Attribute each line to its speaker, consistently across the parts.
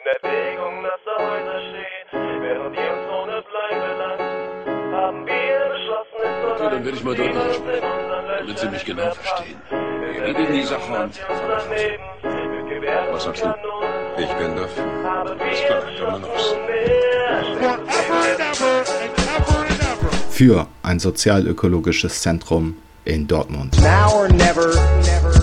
Speaker 1: in Erwägung, dass da Häuser stehen, während die uns ohne bleiben lassen, haben wir beschlossen, es soll
Speaker 2: Okay, dann werde ich mal deutlicher sprechen, damit Sie mich genau verstehen. Wir regeln die Sache und Was sagst du?
Speaker 3: Ich bin dafür.
Speaker 2: Alles klar, dann mal los.
Speaker 4: Für ein sozialökologisches Zentrum in Dortmund.
Speaker 5: Now or never, never.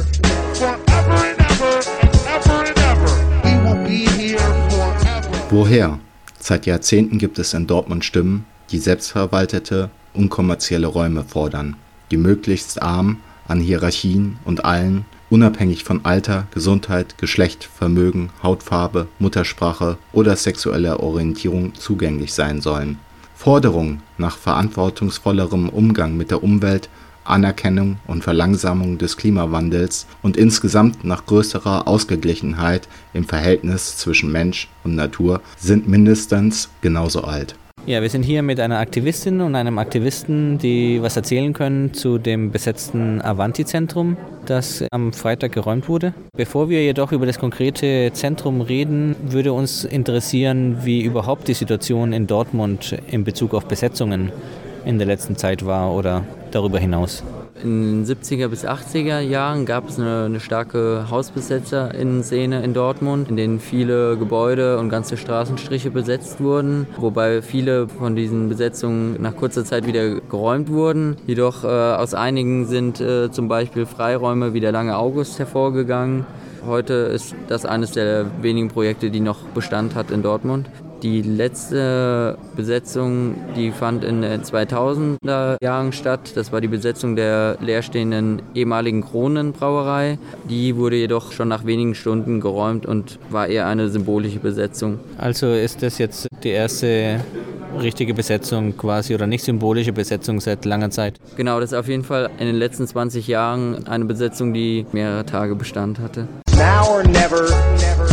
Speaker 4: Woher? Seit Jahrzehnten gibt es in Dortmund Stimmen, die selbstverwaltete, unkommerzielle Räume fordern, die möglichst arm an Hierarchien und allen, unabhängig von Alter, Gesundheit, Geschlecht, Vermögen, Hautfarbe, Muttersprache oder sexueller Orientierung zugänglich sein sollen. Forderungen nach verantwortungsvollerem Umgang mit der Umwelt, Anerkennung und Verlangsamung des Klimawandels und insgesamt nach größerer Ausgeglichenheit im Verhältnis zwischen Mensch und Natur sind mindestens genauso alt.
Speaker 6: Ja, wir sind hier mit einer Aktivistin und einem Aktivisten, die was erzählen können zu dem besetzten Avanti-Zentrum, das am Freitag geräumt wurde. Bevor wir jedoch über das konkrete Zentrum reden, würde uns interessieren, wie überhaupt die Situation in Dortmund in Bezug auf Besetzungen in der letzten Zeit war oder darüber hinaus.
Speaker 7: In den 70er bis 80er Jahren gab es eine, eine starke Hausbesetzer-Szene in Dortmund, in denen viele Gebäude und ganze Straßenstriche besetzt wurden, wobei viele von diesen Besetzungen nach kurzer Zeit wieder geräumt wurden. Jedoch äh, aus einigen sind äh, zum Beispiel Freiräume wie der Lange August hervorgegangen. Heute ist das eines der wenigen Projekte, die noch Bestand hat in Dortmund. Die letzte Besetzung, die fand in den 2000er Jahren statt. Das war die Besetzung der leerstehenden ehemaligen Kronenbrauerei. Die wurde jedoch schon nach wenigen Stunden geräumt und war eher eine symbolische Besetzung.
Speaker 6: Also ist das jetzt die erste richtige Besetzung quasi oder nicht symbolische Besetzung seit langer Zeit?
Speaker 7: Genau, das ist auf jeden Fall in den letzten 20 Jahren eine Besetzung, die mehrere Tage Bestand hatte.
Speaker 5: Now or never, never.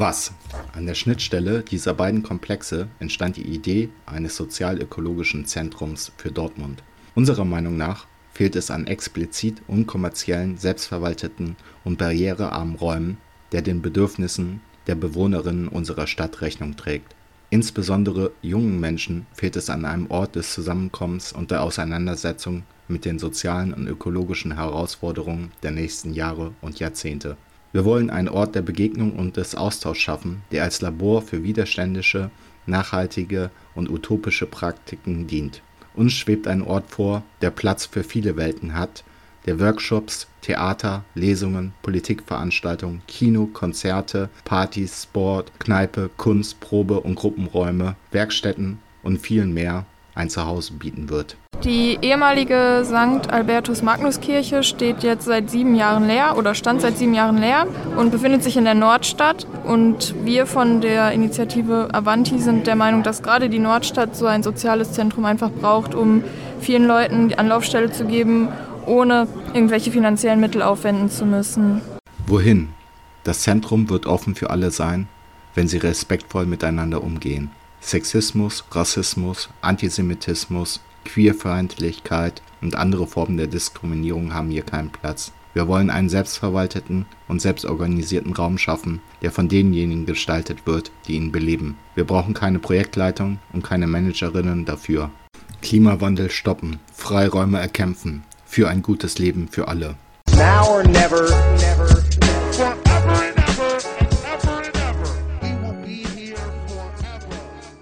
Speaker 4: Was? An der Schnittstelle dieser beiden Komplexe entstand die Idee eines sozialökologischen Zentrums für Dortmund. Unserer Meinung nach fehlt es an explizit unkommerziellen, selbstverwalteten und barrierearmen Räumen, der den Bedürfnissen der Bewohnerinnen unserer Stadt Rechnung trägt. Insbesondere jungen Menschen fehlt es an einem Ort des Zusammenkommens und der Auseinandersetzung mit den sozialen und ökologischen Herausforderungen der nächsten Jahre und Jahrzehnte. Wir wollen einen Ort der Begegnung und des Austauschs schaffen, der als Labor für widerständische, nachhaltige und utopische Praktiken dient. Uns schwebt ein Ort vor, der Platz für viele Welten hat, der Workshops, Theater, Lesungen, Politikveranstaltungen, Kino, Konzerte, Partys, Sport, Kneipe, Kunst, Probe- und Gruppenräume, Werkstätten und viel mehr ein Zuhause bieten wird.
Speaker 8: Die ehemalige St. Albertus Magnus Kirche steht jetzt seit sieben Jahren leer oder stand seit sieben Jahren leer und befindet sich in der Nordstadt. Und wir von der Initiative Avanti sind der Meinung, dass gerade die Nordstadt so ein soziales Zentrum einfach braucht, um vielen Leuten die Anlaufstelle zu geben, ohne irgendwelche finanziellen Mittel aufwenden zu müssen.
Speaker 4: Wohin? Das Zentrum wird offen für alle sein, wenn sie respektvoll miteinander umgehen. Sexismus, Rassismus, Antisemitismus, Queerfeindlichkeit und andere Formen der Diskriminierung haben hier keinen Platz. Wir wollen einen selbstverwalteten und selbstorganisierten Raum schaffen, der von denjenigen gestaltet wird, die ihn beleben. Wir brauchen keine Projektleitung und keine Managerinnen dafür. Klimawandel stoppen, Freiräume erkämpfen, für ein gutes Leben für alle.
Speaker 5: Now or never, never.